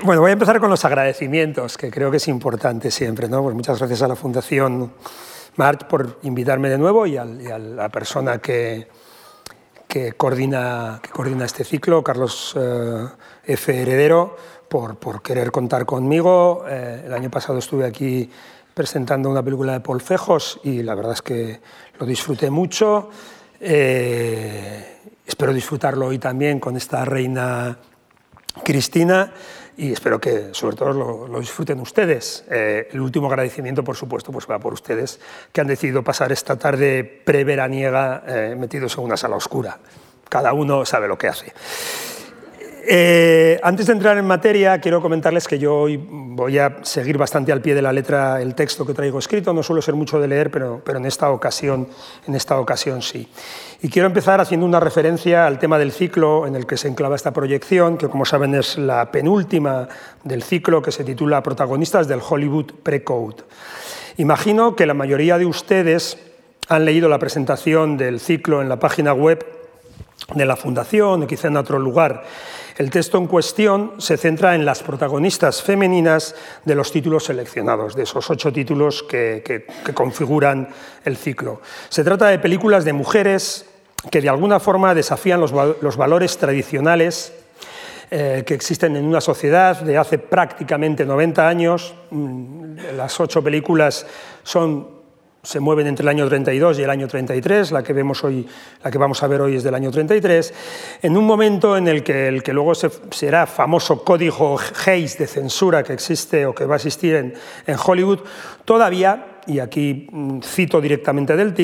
Bueno, voy a empezar con los agradecimientos, que creo que es importante siempre. ¿no? Pues muchas gracias a la Fundación March por invitarme de nuevo y a, la persona que, coordina, este ciclo, Carlos eh, F. Heredero, por, por, querer contar conmigo. Eh, el año pasado estuve aquí presentando una película de Paul Fejos y la verdad es que lo disfruté mucho. Eh, espero disfrutarlo hoy también con esta reina Cristina y espero que sobre todo lo, disfruten ustedes. Eh, el último agradecimiento, por supuesto, pues va por ustedes que han decidido pasar esta tarde preveraniega eh, metidos en una sala oscura. Cada uno sabe lo que hace. Eh, antes de entrar en materia, quiero comentarles que yo hoy voy a seguir bastante al pie de la letra el texto que traigo escrito. No suelo ser mucho de leer, pero, en, esta ocasión, en esta ocasión sí. Y quiero empezar haciendo una referencia al tema del ciclo en el que se enclava esta proyección, que como saben es la penúltima del ciclo que se titula Protagonistas del Hollywood Pre-Code. Imagino que la mayoría de ustedes han leído la presentación del ciclo en la página web de la Fundación o quizá en otro lugar. El texto en cuestión se centra en las protagonistas femeninas de los títulos seleccionados, de esos ocho títulos que, configuran el ciclo. Se trata de películas de mujeres que de alguna forma desafían los, valores tradicionales eh, que existen en una sociedad de hace prácticamente 90 años. Mm, las ocho películas son se mueven entre el año 32 y el año 33, la que, vemos hoy, la que vamos a ver hoy es del año 33, en un momento en el que, el que luego será famoso código Hayes de censura que existe o que va a existir en, en Hollywood, todavía y aquí mm, cito directamente del,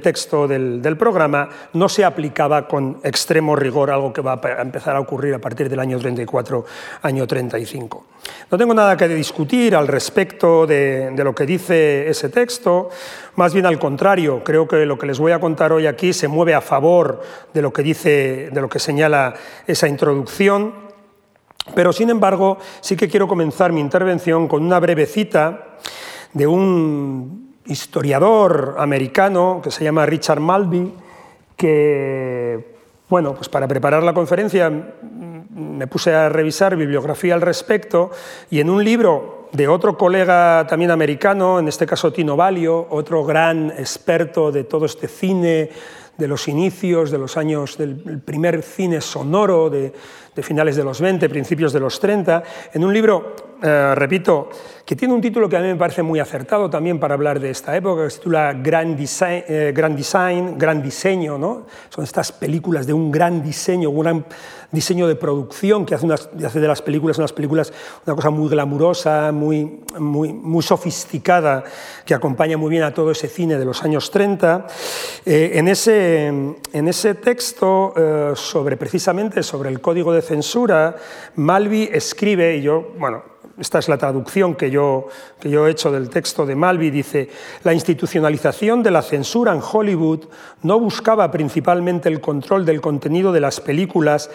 texto del, programa, no se aplicaba con extremo rigor, algo que va a empezar a ocurrir a partir del año 34, año 35. No tengo nada que discutir al respecto de, lo que dice ese texto, más bien al contrario, creo que lo que les voy a contar hoy aquí se mueve a favor de lo que dice, de lo que señala esa introducción. Pero sin embargo, sí que quiero comenzar mi intervención con una breve cita de un historiador americano que se llama Richard Malby, que, bueno, pues para preparar la conferencia me puse a revisar bibliografía al respecto y en un libro de otro colega también americano, en este caso Tino Valio, otro gran experto de todo este cine de los inicios, de los años del primer cine sonoro de, finales de los 20, principios de los 30, en un libro, eh, repito, que tiene un título que a mí me parece muy acertado también para hablar de esta época, que se titula Grand Design, eh, Grand, Design Gran Diseño. ¿no? Son estas películas de un gran diseño, un gran diseño de producción que hace, de las películas unas películas una cosa muy glamurosa, muy, muy, muy sofisticada, que acompaña muy bien a todo ese cine de los años 30. Eh, en, ese, en ese texto, sobre, precisamente sobre el código de censura, Malvi escribe, y yo, bueno, esta es la traducción que yo, que yo he hecho del texto de Malvi, dice, la institucionalización de la censura en Hollywood no buscaba principalmente el control del contenido de las películas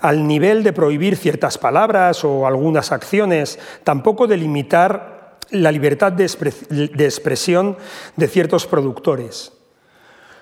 al nivel de prohibir ciertas palabras o algunas acciones, tampoco de limitar la libertad de, expresión de ciertos productores.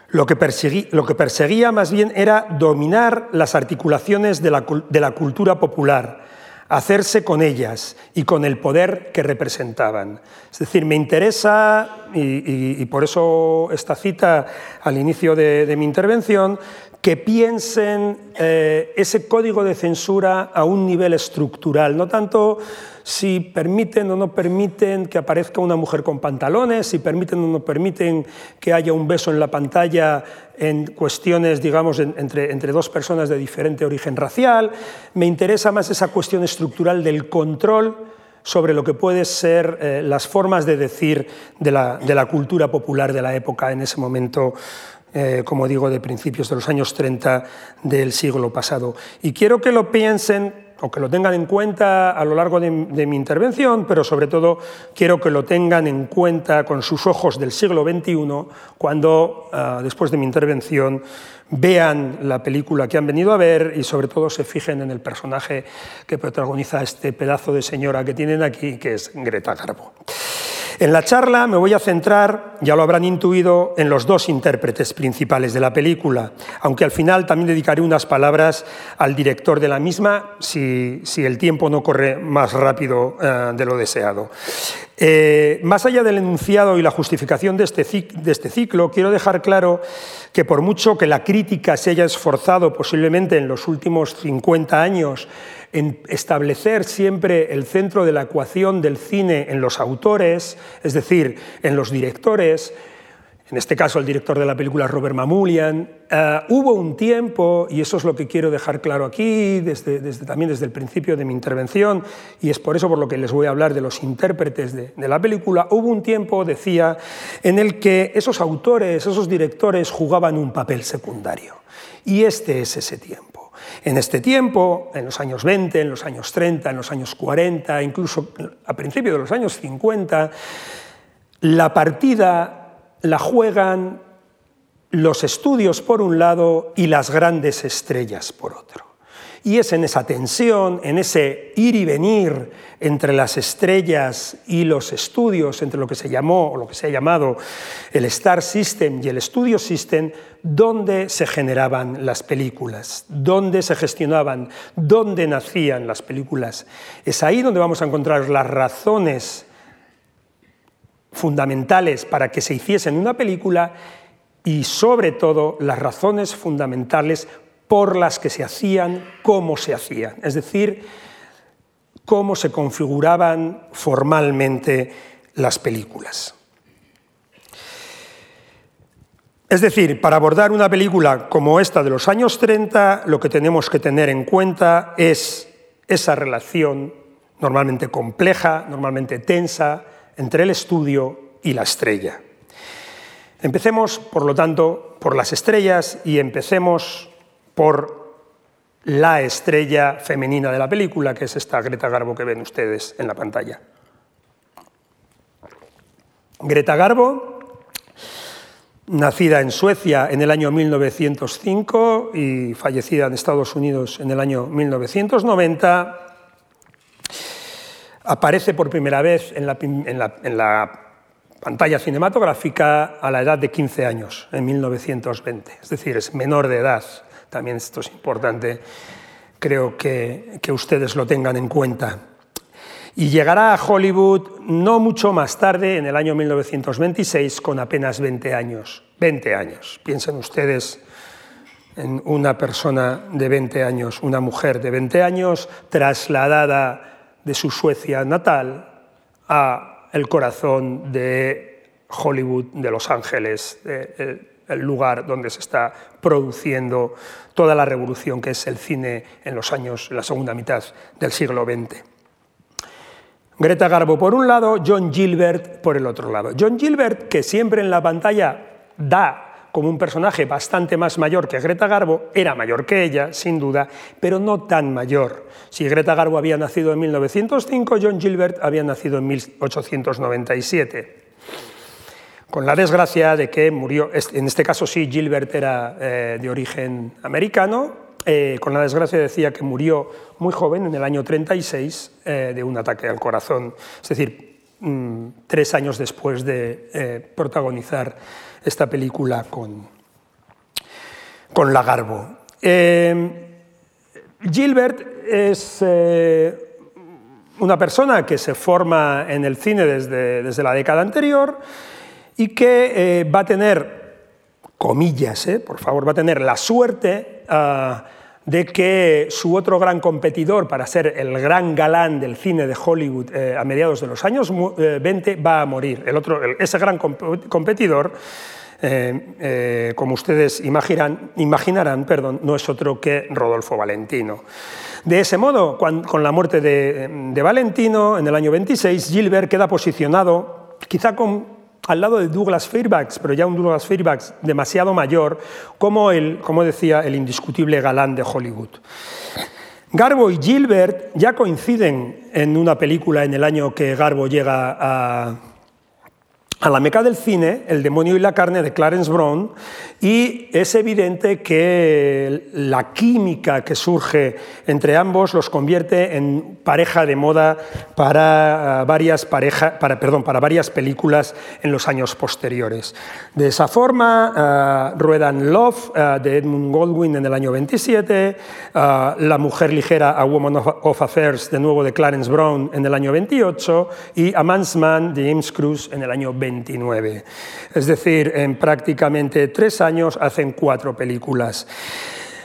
Lo que, perseguía, más bien era dominar las articulaciones de la, cultura popular, hacerse con ellas y con el poder que representaban. Es decir, me interesa, y, por eso esta cita al inicio de, mi intervención, que piensen eh, ese código de censura a un nivel estructural, no tanto si permiten o no permiten que aparezca una mujer con pantalones, si permiten o no permiten que haya un beso en la pantalla en cuestiones, digamos, entre, entre dos personas de diferente origen racial. Me interesa más esa cuestión estructural del control sobre lo que pueden ser eh, las formas de decir de la, de la, cultura popular de la época en ese momento, eh, como digo, de principios de los años 30 del siglo pasado. Y quiero que lo piensen o que lo tengan en cuenta a lo largo de, mi intervención, pero sobre todo quiero que lo tengan en cuenta con sus ojos del siglo XXI cuando, ah, después de mi intervención, vean la película que han venido a ver y sobre todo se fijen en el personaje que protagoniza este pedazo de señora que tienen aquí, que es Greta Garbo. En la charla me voy a centrar, ya lo habrán intuido, en los dos intérpretes principales de la película, aunque al final también dedicaré unas palabras al director de la misma si, el tiempo no corre más rápido eh, de lo deseado. Eh, más allá del enunciado y la justificación de este, de este ciclo, quiero dejar claro que por mucho que la crítica se haya esforzado posiblemente en los últimos 50 años en establecer siempre el centro de la ecuación del cine en los autores, es decir, en los directores, en este caso el director de la película Robert Mamulian, eh, hubo un tiempo, y eso es lo que quiero dejar claro aquí, desde, también desde el principio de mi intervención, y es por eso por lo que les voy a hablar de los intérpretes de la película, hubo un tiempo, decía, en el que esos autores, esos directores jugaban un papel secundario. Y este es ese tiempo. En este tiempo, en los años 20, en los años 30, en los años 40, incluso a principios de los años 50, la partida la juegan los estudios por un lado y las grandes estrellas por otro. Y es en esa tensión, en ese ir y venir entre las estrellas y los estudios, entre lo que se llamó o lo que se ha llamado el Star System y el Studio System, donde se generaban las películas, donde se gestionaban, donde nacían las películas. Es ahí donde vamos a encontrar las razones fundamentales para que se hiciesen una película y sobre todo las razones fundamentales por las que se hacían, cómo se hacían, es decir, cómo se configuraban formalmente las películas. Es decir, para abordar una película como esta de los años 30, lo que tenemos que tener en cuenta es esa relación normalmente compleja, normalmente tensa, entre el estudio y la estrella. Empecemos, por lo tanto, por las estrellas y empecemos por la estrella femenina de la película, que es esta Greta Garbo que ven ustedes en la pantalla. Greta Garbo, nacida en Suecia en el año 1905 y fallecida en Estados Unidos en el año 1990, aparece por primera vez en la, pantalla cinematográfica a la edad de 15 años, en 1920, es decir, es menor de edad también esto es importante, creo que, ustedes lo tengan en cuenta. Y llegará a Hollywood no mucho más tarde, en el año 1926, con apenas 20 años. 20 años. Piensen ustedes en una persona de 20 años, una mujer de 20 años, trasladada de su Suecia natal a el corazón de Hollywood, de Los Ángeles, el lugar donde se está produciendo toda la revolución que es el cine en los años, la segunda mitad del siglo XX. Greta Garbo por un lado, John Gilbert por el otro lado. John Gilbert, que siempre en la pantalla da como un personaje bastante más mayor que Greta Garbo, era mayor que ella, sin duda, pero no tan mayor. Si Greta Garbo había nacido en 1905, John Gilbert había nacido en 1897 con la desgracia de que murió, en este caso sí, Gilbert era eh, de origen americano, eh, con la desgracia decía que murió muy joven, en el año 36, eh, de un ataque al corazón, es decir, mm, tres años después de protagonizar esta película con, con Lagarbo. Gilbert es una persona que se forma en el cine desde, desde la década anterior, y que eh, va a tener, comillas, eh, por favor, va a tener la suerte ah, de que su otro gran competidor para ser el gran galán del cine de Hollywood eh, a mediados de los años 20 va a morir. El otro, ese gran competidor, como ustedes imaginarán, perdón, no es otro que Rodolfo Valentino. De ese modo, con la muerte de, de Valentino en el año 26, Gilbert queda posicionado, quizá con al lado de Douglas Fairbanks, pero ya un Douglas Fairbanks demasiado mayor, como, el, como decía, el indiscutible galán de Hollywood. Garbo y Gilbert ya coinciden en una película en el año que Garbo llega a, a la meca del cine, El demonio y la carne de Clarence Brown, y es evidente que la química que surge entre ambos los convierte en pareja de moda para varias, pareja, perdón, para varias películas en los años posteriores. De esa forma, ruedan Love de Edmund Goldwyn en el año 27, La mujer ligera, A Woman of, Affairs, de nuevo de Clarence Brown en el año 28, y A Man's Man de James Cruz en el año 28. Es decir, en prácticamente tres años hacen cuatro películas.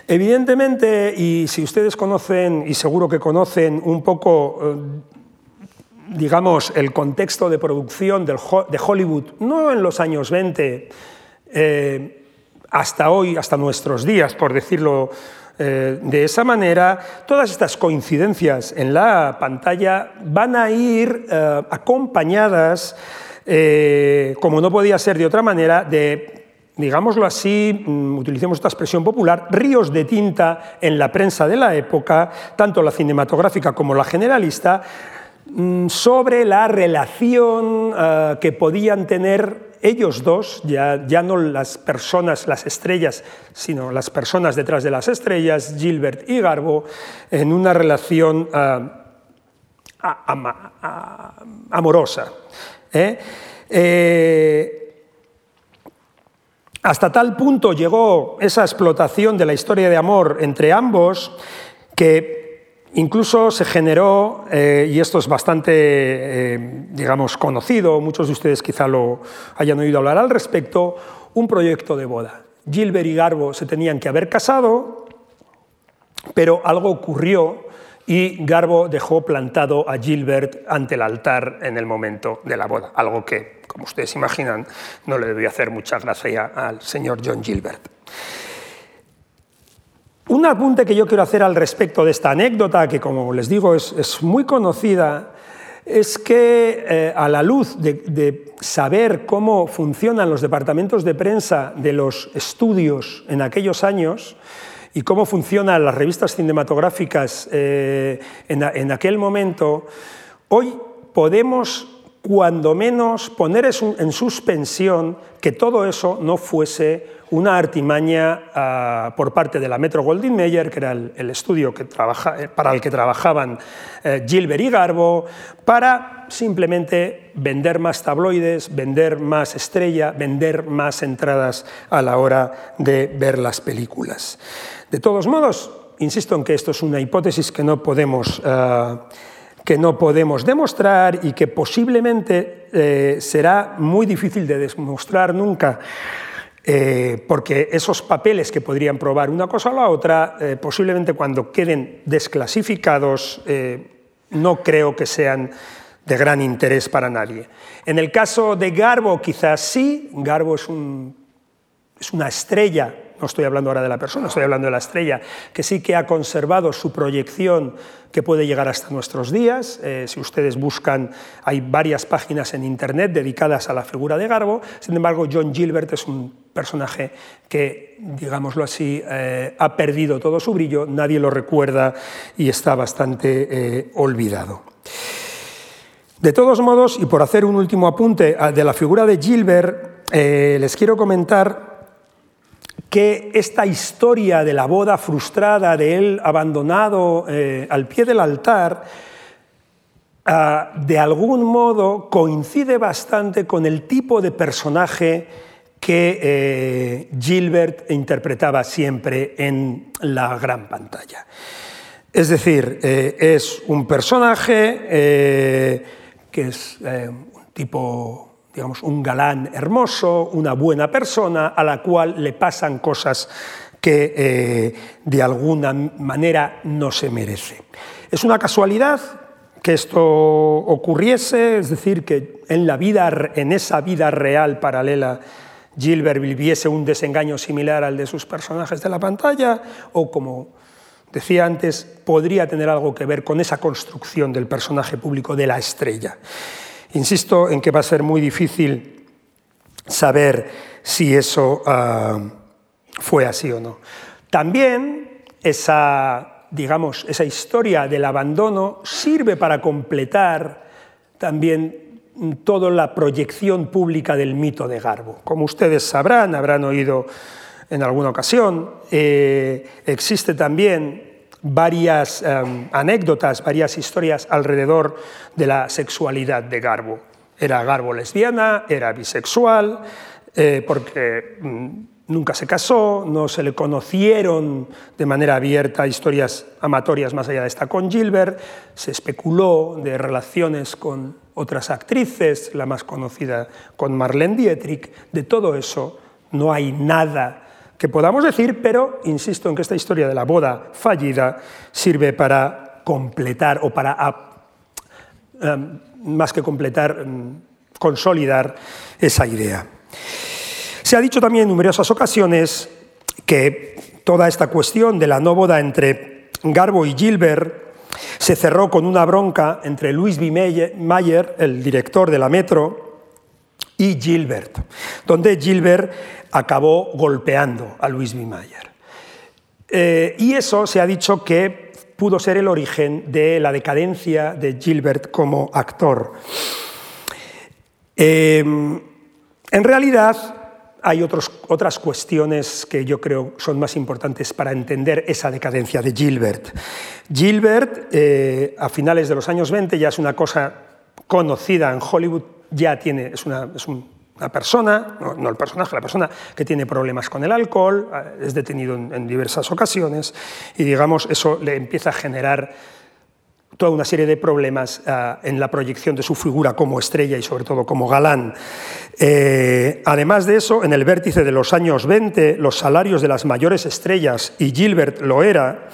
Evidentemente, y si ustedes conocen, y seguro que conocen un poco, eh, digamos, el contexto de producción de Hollywood, no en los años 20, eh, hasta hoy, hasta nuestros días, por decirlo eh, de esa manera, todas estas coincidencias en la pantalla van a ir acompañadas eh, como no podía ser de otra manera, de, digámoslo así, mm, utilicemos esta expresión popular, ríos de tinta en la prensa de la época, tanto la cinematográfica como la generalista, mm, sobre la relación eh, que podían tener ellos dos, ya, no las personas, las estrellas, sino las personas detrás de las estrellas, Gilbert y Garbo, en una relación eh, amorosa. ¿Eh? Eh, hasta tal punto llegó esa explotación de la historia de amor entre ambos que incluso se generó, eh, y esto es bastante, digamos, conocido, muchos de ustedes quizá lo hayan oído hablar al respecto, un proyecto de boda. Gilbert y Garbo se tenían que haber casado, pero algo ocurrió y Garbo dejó plantado a Gilbert ante el altar en el momento de la boda, algo que, como ustedes imaginan, no le debió hacer mucha gracia al señor John Gilbert. Un apunte que yo quiero hacer al respecto de esta anécdota, que como les digo es, muy conocida, es que eh, a la luz de, saber cómo funcionan los departamentos de prensa de los estudios en aquellos años, y cómo funcionan las revistas cinematográficas eh, en, aquel momento, hoy podemos cuando menos poner en suspensión que todo eso no fuese una artimaña ah, por parte de la Metro Goldwyn Mayer, que era el, estudio eh, para el que trabajaban eh, Gilbert y Garbo, para simplemente vender más tabloides, vender más estrella, vender más entradas a la hora de ver las películas. De todos modos, insisto en que esto es una hipótesis que no podemos, eh, que no podemos demostrar y que posiblemente eh, será muy difícil de demostrar nunca. Eh, porque esos papeles que podrían probar una cosa o la otra, posiblemente cuando queden desclasificados, no creo que sean de gran interés para nadie. En el caso de Garbo, quizás sí, Garbo es, un, es una estrella no estoy hablando ahora de la persona, estoy hablando de la estrella, que sí que ha conservado su proyección que puede llegar hasta nuestros días. Eh, si ustedes buscan, hay varias páginas en Internet dedicadas a la figura de Garbo. Sin embargo, John Gilbert es un personaje que, digámoslo así, eh, ha perdido todo su brillo, nadie lo recuerda y está bastante eh, olvidado. De todos modos, y por hacer un último apunte de la figura de Gilbert, les quiero comentar que esta historia de la boda frustrada, de él abandonado eh, al pie del altar, ah, de algún modo coincide bastante con el tipo de personaje que eh, Gilbert interpretaba siempre en la gran pantalla. Es decir, eh, es un personaje que es un tipo digamos, un galán hermoso, una buena persona a la cual le pasan cosas que eh, de alguna manera no se merece. Es una casualidad que esto ocurriese, es decir, que en, la vida, en esa vida real paralela Gilbert viviese un desengaño similar al de sus personajes de la pantalla, o como decía antes, podría tener algo que ver con esa construcción del personaje público de la estrella. Insisto en que va a ser muy difícil saber si eso ah, fue así o no. También esa, digamos, esa historia del abandono sirve para completar también toda la proyección pública del mito de Garbo. Como ustedes sabrán, habrán oído en alguna ocasión, eh, existe también varias em, anécdotas, varias historias alrededor de la sexualidad de Garbo. Era Garbo lesbiana, era bisexual, eh, porque mm, nunca se casó, no se le conocieron de manera abierta historias amatorias más allá de esta con Gilbert, se especuló de relaciones con otras actrices, la más conocida con Marlene Dietrich, de todo eso no hay nada que podamos decir, pero insisto en que esta historia de la boda fallida sirve para completar o para, em, más que completar, em, consolidar esa idea. Se ha dicho también en numerosas ocasiones que toda esta cuestión de la no boda entre Garbo y Gilbert se cerró con una bronca entre Louis B. Mayer, el director de la Metro, y Gilbert, donde Gilbert acabó golpeando a Louis B. Mayer. Eh, y eso se ha dicho que pudo ser el origen de la decadencia de Gilbert como actor. Eh, en realidad, hay otras cuestiones que yo creo son más importantes para entender esa decadencia de Gilbert. Gilbert, eh, a finales de los años 20, ya es una cosa conocida en Hollywood ya tiene, es una, persona, no, el personaje, la persona que tiene problemas con el alcohol, eh, es detenido en, diversas ocasiones y digamos eso le empieza a generar toda una serie de problemas eh, en la proyección de su figura como estrella y sobre todo como galán. Eh, además de eso, en el vértice de los años 20, los salarios de las mayores estrellas, y Gilbert lo era,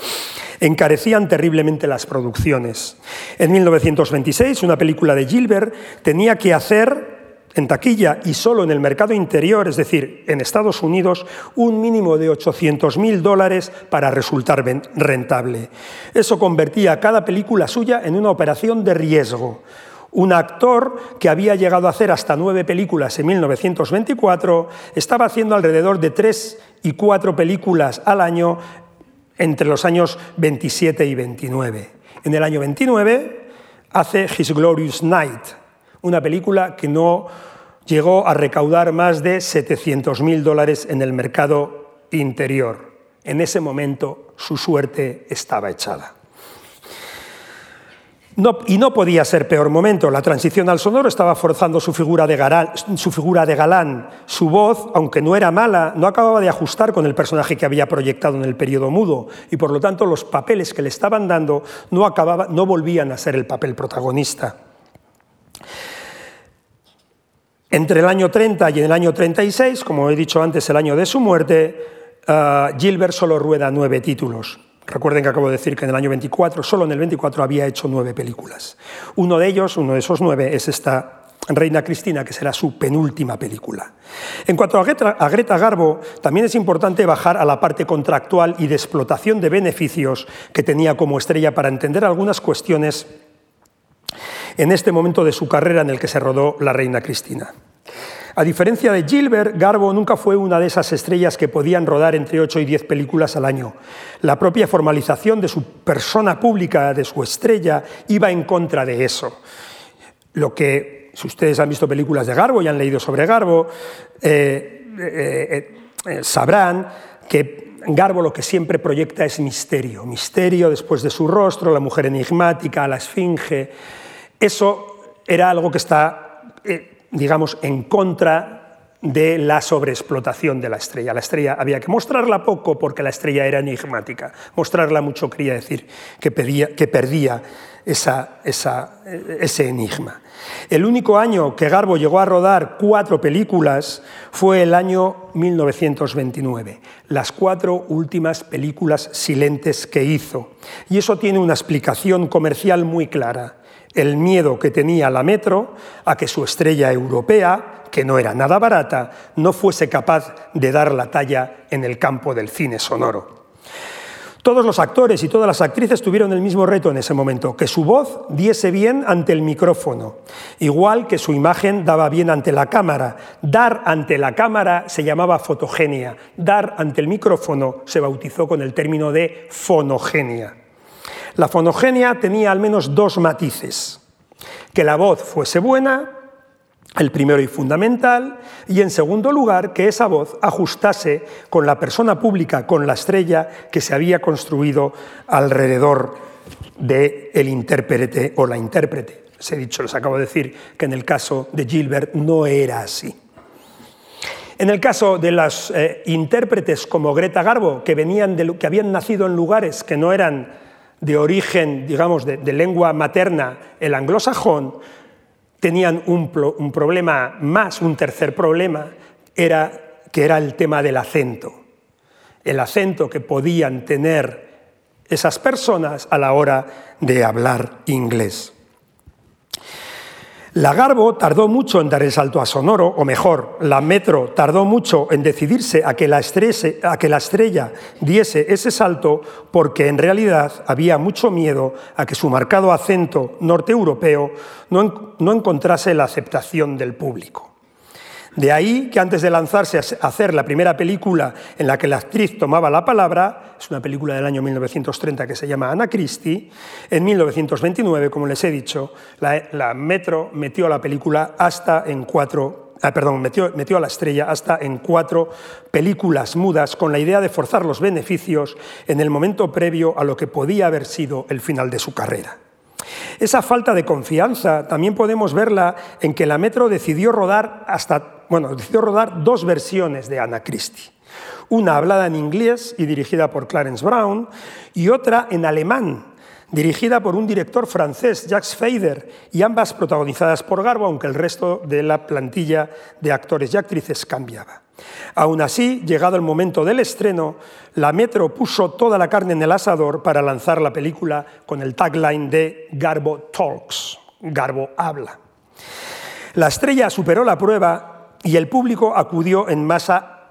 encarecían terriblemente las producciones. En 1926, una película de Gilbert tenía que hacer en taquilla y solo en el mercado interior, es decir, en Estados Unidos, un mínimo de 800.000 dólares para resultar rentable. Eso convertía cada película suya en una operación de riesgo. Un actor que había llegado a hacer hasta nueve películas en 1924 estaba haciendo alrededor de tres y cuatro películas al año entre los años 27 y 29. En el año 29 hace His Glorious Night, una película que no llegó a recaudar más de 700.000 dólares en el mercado interior. En ese momento su suerte estaba echada y no podía ser peor momento. La transición al sonoro estaba forzando su figura, de galán, su voz, aunque no era mala, no acababa de ajustar con el personaje que había proyectado en el periodo mudo. Y por lo tanto, los papeles que le estaban dando no volvían a ser el papel protagonista. Entre el año 30 y el año 36, como he dicho antes, el año de su muerte, uh, Gilbert solo rueda nueve títulos. Recuerden que acabo de decir que en el año 24, solo en el 24 había hecho nueve películas. Uno de ellos, uno de esos nueve, es esta Reina Cristina, que será su penúltima película. En cuanto a Greta, a Greta, Garbo, también es importante bajar a la parte contractual y de explotación de beneficios que tenía como estrella para entender algunas cuestiones en este momento de su carrera en el que se rodó La Reina Cristina. A diferencia de Gilbert, Garbo nunca fue una de esas estrellas que podían rodar entre 8 y 10 películas al año. La propia formalización de su persona pública, de su estrella, iba en contra de eso. Lo que, si ustedes han visto películas de Garbo y han leído sobre Garbo, eh, eh, eh, sabrán que Garbo lo que siempre proyecta es misterio. Misterio después de su rostro, la mujer enigmática, la esfinge. Eso era algo que está digamos, en contra de la sobreexplotación de la estrella. La estrella había que mostrarla poco porque la estrella era enigmática. Mostrarla mucho quería decir que, perdía ese enigma. El único año que Garbo llegó a rodar cuatro películas fue el año 1929, las cuatro últimas películas silentes que hizo. Y eso tiene una explicación comercial muy clara el miedo que tenía la Metro a que su estrella europea, que no era nada barata, no fuese capaz de dar la talla en el campo del cine sonoro. Todos los actores y todas las actrices tuvieron el mismo reto en ese momento, que su voz diese bien ante el micrófono, igual que su imagen daba bien ante la cámara. Dar ante la cámara se llamaba fotogenia, dar ante el micrófono se bautizó con el término de fonogenia. La fonogenia tenía al menos dos matices. Que la voz fuese buena el primero y fundamental, y en segundo lugar, que esa voz ajustase con la persona pública, con la estrella que se había construido alrededor del intérprete o la intérprete. Les he dicho, les acabo de decir que en el caso de Gilbert no era así. En el caso de las eh, intérpretes como Greta Garbo, que, venían de, que habían nacido en lugares que no eran de origen, digamos, de, lengua materna, el anglosajón, tenían un, un, problema más, un tercer problema, era, que era el tema del acento. El acento que podían tener esas personas a la hora de hablar inglés. La Garbo tardó mucho en dar el salto a Sonoro, o mejor, la Metro tardó mucho en decidirse a que la, estrella diese ese salto porque en realidad había mucho miedo a que su marcado acento norte-europeo no, no encontrase la aceptación del público. De ahí que antes de lanzarse a hacer la primera película en la que la actriz tomaba la palabra, es una película del año 1930 que se llama Anna Christie, en 1929, como les he dicho, la, Metro metió la película hasta en cuatro ah, perdón, metió, metió, a la estrella hasta en cuatro películas mudas con la idea de forzar los beneficios en el momento previo a lo que podía haber sido el final de su carrera. Esa falta de confianza también podemos verla en que la Metro decidió rodar hasta, bueno, decidió rodar dos versiones de Anna Christie. Una hablada en inglés y dirigida por Clarence Brown y otra en alemán, dirigida por un director francés, Jacques Feider, y ambas protagonizadas por Garbo, aunque el resto de la plantilla de actores y actrices cambiaba. Aún así, llegado el momento del estreno, la Metro puso toda la carne en el asador para lanzar la película con el tagline de Garbo Talks, Garbo habla. La estrella superó la prueba y el público acudió en masa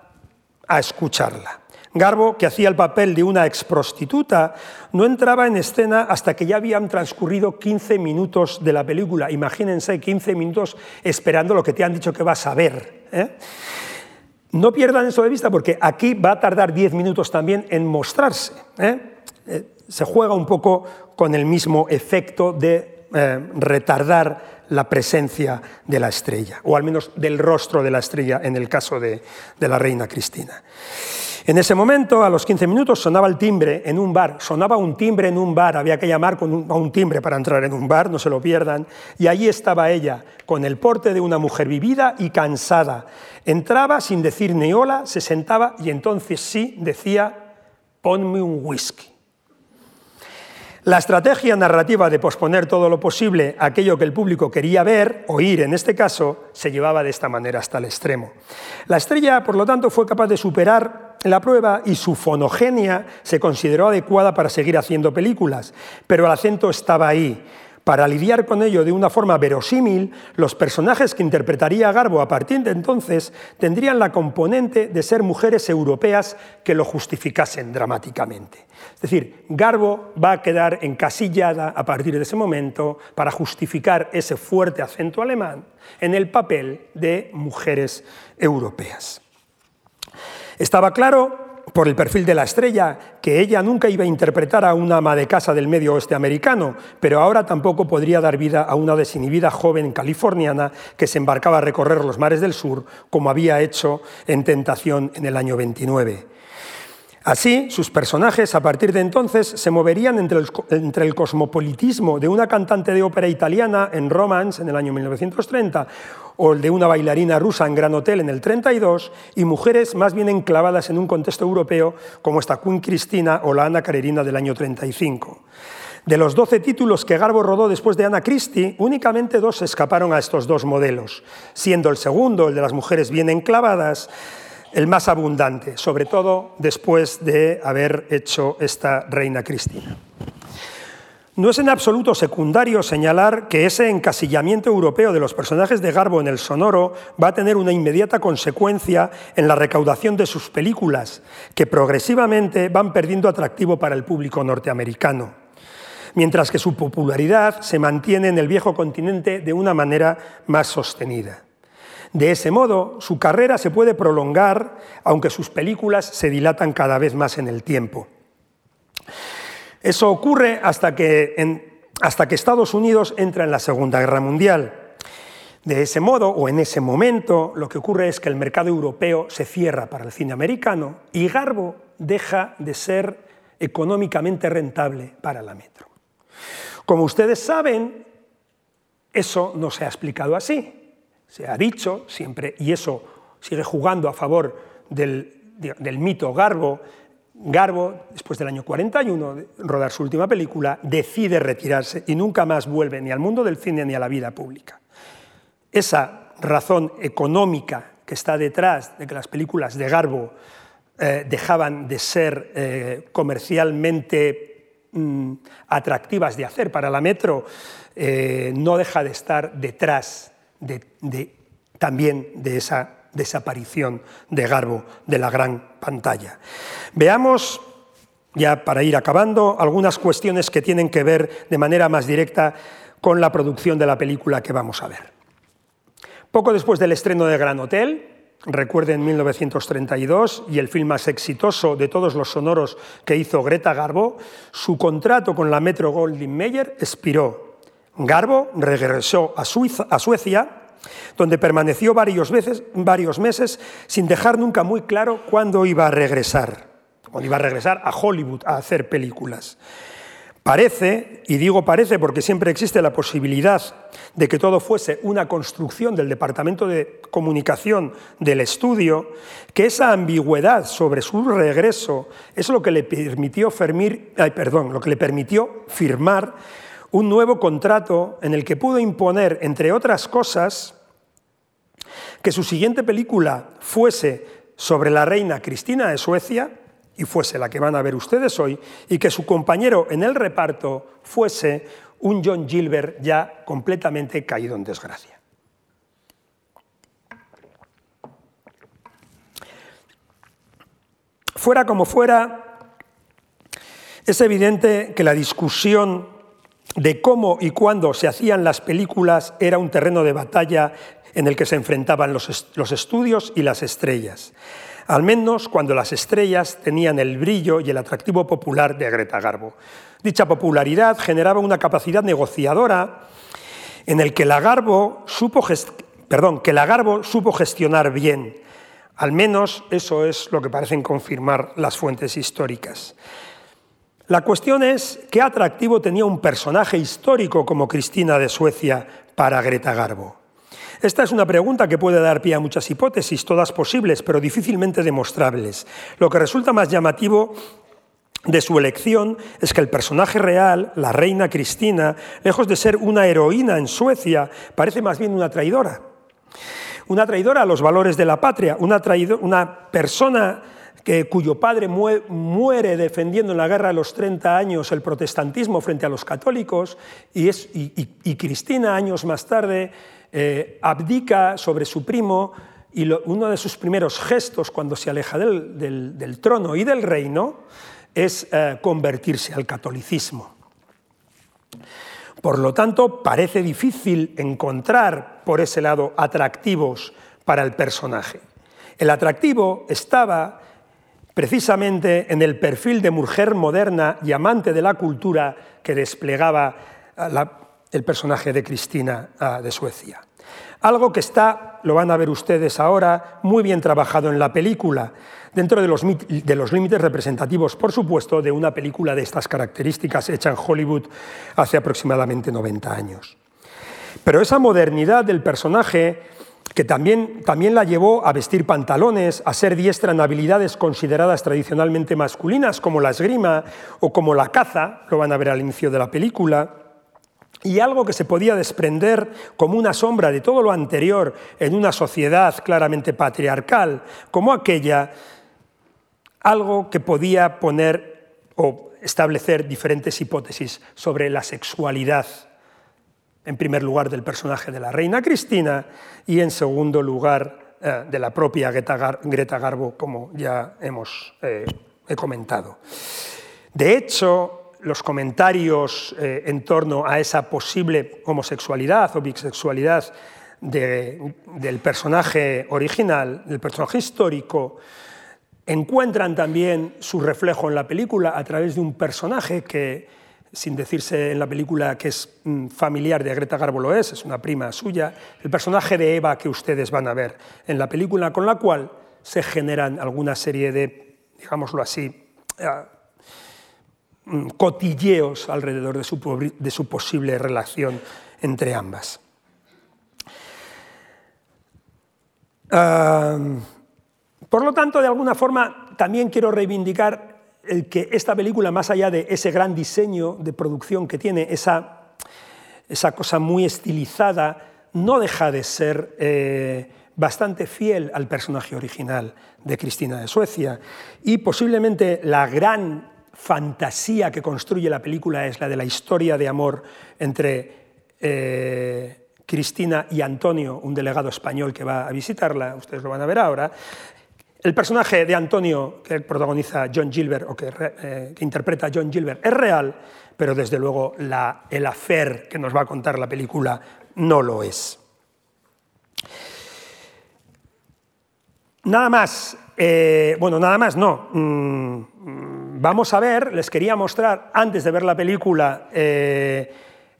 a escucharla. Garbo, que hacía el papel de una exprostituta, no entraba en escena hasta que ya habían transcurrido 15 minutos de la película. Imagínense 15 minutos esperando lo que te han dicho que vas a ver. ¿eh? No pierdan eso de vista porque aquí va a tardar 10 minutos también en mostrarse. ¿eh? Eh, se juega un poco con el mismo efecto de eh, retardar la presencia de la estrella, o al menos del rostro de la estrella en el caso de, de la reina Cristina. En ese momento, a los 15 minutos, sonaba el timbre en un bar. Sonaba un timbre en un bar. Había que llamar a un timbre para entrar en un bar, no se lo pierdan. Y allí estaba ella, con el porte de una mujer vivida y cansada. Entraba sin decir ni hola, se sentaba y entonces sí decía, ponme un whisky. La estrategia narrativa de posponer todo lo posible aquello que el público quería ver, oír en este caso, se llevaba de esta manera hasta el extremo. La estrella, por lo tanto, fue capaz de superar la prueba y su fonogenia se consideró adecuada para seguir haciendo películas, pero el acento estaba ahí. Para lidiar con ello de una forma verosímil, los personajes que interpretaría Garbo a partir de entonces tendrían la componente de ser mujeres europeas que lo justificasen dramáticamente. Es decir, Garbo va a quedar encasillada a partir de ese momento para justificar ese fuerte acento alemán en el papel de mujeres europeas. Estaba claro por el perfil de la estrella, que ella nunca iba a interpretar a una ama de casa del medio oeste americano, pero ahora tampoco podría dar vida a una desinhibida joven californiana que se embarcaba a recorrer los mares del sur, como había hecho en Tentación en el año 29. Así, sus personajes a partir de entonces se moverían entre el, cosmopolitismo de una cantante de ópera italiana en Romance en el año 1930 o el de una bailarina rusa en Gran Hotel en el 32 y mujeres más bien enclavadas en un contexto europeo como esta Queen Cristina o la Ana Carerina del año 35. De los 12 títulos que Garbo rodó después de Ana Christie, únicamente dos escaparon a estos dos modelos, siendo el segundo, el de las mujeres bien enclavadas, el más abundante, sobre todo después de haber hecho esta reina Cristina. No es en absoluto secundario señalar que ese encasillamiento europeo de los personajes de Garbo en el sonoro va a tener una inmediata consecuencia en la recaudación de sus películas, que progresivamente van perdiendo atractivo para el público norteamericano, mientras que su popularidad se mantiene en el viejo continente de una manera más sostenida. De ese modo, su carrera se puede prolongar, aunque sus películas se dilatan cada vez más en el tiempo. Eso ocurre hasta que, hasta que Estados Unidos entra en la Segunda Guerra Mundial. De ese modo, o en ese momento, lo que ocurre es que el mercado europeo se cierra para el cine americano y Garbo deja de ser económicamente rentable para la Metro. Como ustedes saben, eso no se ha explicado así. Se ha dicho siempre, y eso sigue jugando a favor del, mito Garbo, Garbo, después del año 41, de rodar su última película, decide retirarse y nunca más vuelve ni al mundo del cine ni a la vida pública. Esa razón económica que está detrás de que las películas de Garbo eh, dejaban de ser eh, comercialmente mm, atractivas de hacer para la metro, eh, no deja de estar detrás también de esa desaparición de Garbo de la gran pantalla. Veamos, ya para ir acabando, algunas cuestiones que tienen que ver de manera más directa con la producción de la película que vamos a ver. Poco después del estreno de Gran Hotel, recuerden 1932 y el film más exitoso de todos los sonoros que hizo Greta Garbo, su contrato con la Metro Goldwyn Mayer expiró. Garbo regresó a, a Suecia donde permaneció varios, veces, varios meses sin dejar nunca muy claro cuándo iba a regresar, cuándo iba a regresar a Hollywood a hacer películas. Parece, y digo parece porque siempre existe la posibilidad de que todo fuese una construcción del Departamento de Comunicación del estudio, que esa ambigüedad sobre su regreso es lo que le permitió, perdón, lo que le permitió firmar un nuevo contrato en el que pudo imponer, entre otras cosas, que su siguiente película fuese sobre la reina Cristina de Suecia, y fuese la que van a ver ustedes hoy, y que su compañero en el reparto fuese un John Gilbert ya completamente caído en desgracia. Fuera como fuera, es evidente que la discusión de cómo y cuándo se hacían las películas era un terreno de batalla en el que se enfrentaban los, estudios y las estrellas, al menos cuando las estrellas tenían el brillo y el atractivo popular de Greta Garbo. Dicha popularidad generaba una capacidad negociadora en el la Garbo supo, perdón, que la Garbo supo gestionar bien. Al menos eso es lo que parecen confirmar las fuentes históricas. La cuestión es qué atractivo tenía un personaje histórico como Cristina de Suecia para Greta Garbo. Esta es una pregunta que puede dar pie a muchas hipótesis, todas posibles, pero difícilmente demostrables. Lo que resulta más llamativo de su elección es que el personaje real, la reina Cristina, lejos de ser una heroína en Suecia, parece más bien una traidora. Una traidora a los valores de la patria, una, una persona cuyo padre muere defendiendo en la guerra de los 30 años el protestantismo frente a los católicos y, Cristina años más tarde eh, abdica sobre su primo y uno de sus primeros gestos cuando se aleja del, trono y del reino es eh, convertirse al catolicismo. Por lo tanto, parece difícil encontrar por ese lado atractivos para el personaje. El atractivo estaba precisamente en el perfil de mujer moderna y amante de la cultura que desplegaba eh, el personaje de Cristina eh, de Suecia. Algo que está, lo van a ver ustedes ahora, muy bien trabajado en la película, dentro de los, de los límites representativos, por supuesto, de una película de estas características hecha en Hollywood hace aproximadamente 90 años. Pero esa modernidad del personaje que también, también la llevó a vestir pantalones, a ser diestra en habilidades consideradas tradicionalmente masculinas, como la esgrima o como la caza, lo van a ver al inicio de la película, y algo que se podía desprender como una sombra de todo lo anterior en una sociedad claramente patriarcal, como aquella, algo que podía poner o establecer diferentes hipótesis sobre la sexualidad en primer lugar del personaje de la reina Cristina y en segundo lugar eh, de la propia Greta, Garbo, como ya hemos eh, comentado. De hecho, los comentarios eh, en torno a esa posible homosexualidad o bisexualidad del personaje original, del personaje histórico, encuentran también su reflejo en la película a través de un personaje que sin decirse en la película que es mm, familiar de Greta Garbo lo es, es una prima suya, el personaje de Eva que ustedes van a ver en la película, con la cual se generan alguna serie de, digámoslo así, eh, mm, cotilleos alrededor de su, de su posible relación entre ambas. por lo tanto, de alguna forma, también quiero reivindicar el que esta película, más allá de ese gran diseño de producción que tiene, esa, esa cosa muy estilizada, no deja de ser eh, bastante fiel al personaje original de Cristina de Suecia. Y posiblemente la gran fantasía que construye la película es la de la historia de amor entre eh, Cristina y Antonio, un delegado español que va a visitarla, ustedes lo van a ver ahora, el personaje de Antonio que protagoniza John Gilbert o eh, que, interpreta John Gilbert es real, pero desde luego el afer que nos va a contar la película no lo es. Nada más, eh, bueno, nada más no. Mm, vamos a ver, les quería mostrar antes de ver la película eh,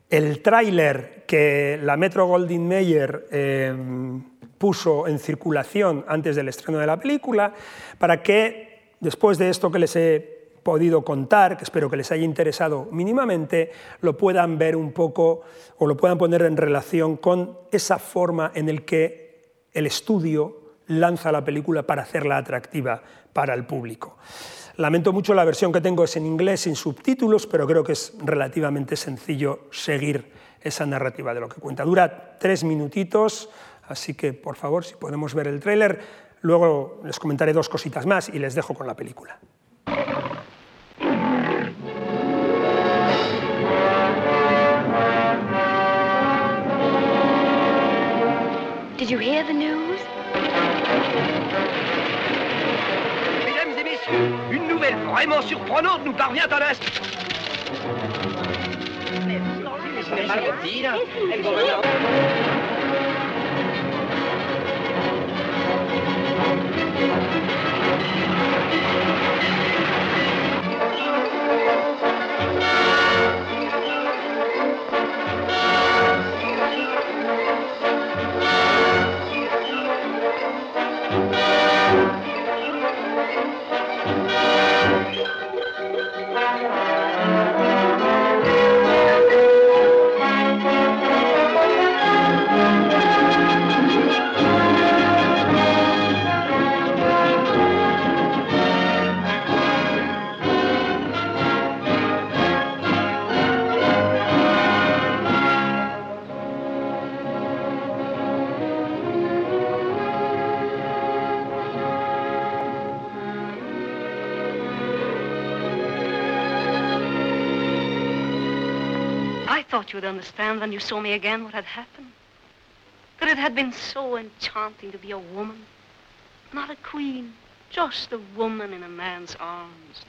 el tráiler que la Metro Goldwyn Mayer puso en circulación antes del estreno de la película, para que después de esto que les he podido contar, que espero que les haya interesado mínimamente, lo puedan ver un poco o lo puedan poner en relación con esa forma en la que el estudio lanza la película para hacerla atractiva para el público. Lamento mucho la versión que tengo es en inglés sin subtítulos, pero creo que es relativamente sencillo seguir esa narrativa de lo que cuenta. Dura tres minutitos, Así que, por favor, si podemos ver el tráiler, luego les comentaré dos cositas más y les dejo con la película. Did you hear the news? Mesdames et messieurs, une nouvelle vraiment surprenante nous parvient à l'instant. El Música thought you would understand when you saw me again what had happened. That it had been so enchanting to be a woman. Not a queen, just a woman in a man's arms.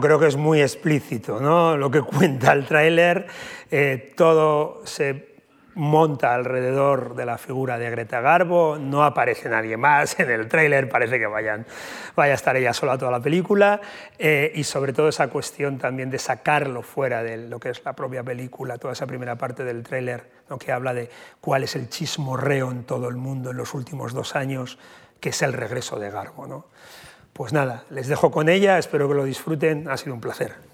Creo que es muy explícito ¿no? lo que cuenta el tráiler. Eh, todo se monta alrededor de la figura de Greta Garbo, no aparece nadie más en el tráiler, parece que vayan, vaya a estar ella sola toda la película, eh, y sobre todo esa cuestión también de sacarlo fuera de lo que es la propia película, toda esa primera parte del tráiler ¿no? que habla de cuál es el chismorreo en todo el mundo en los últimos dos años, que es el regreso de Garbo. ¿no? Pues nada, les dejo con ella, espero que lo disfruten, ha sido un placer.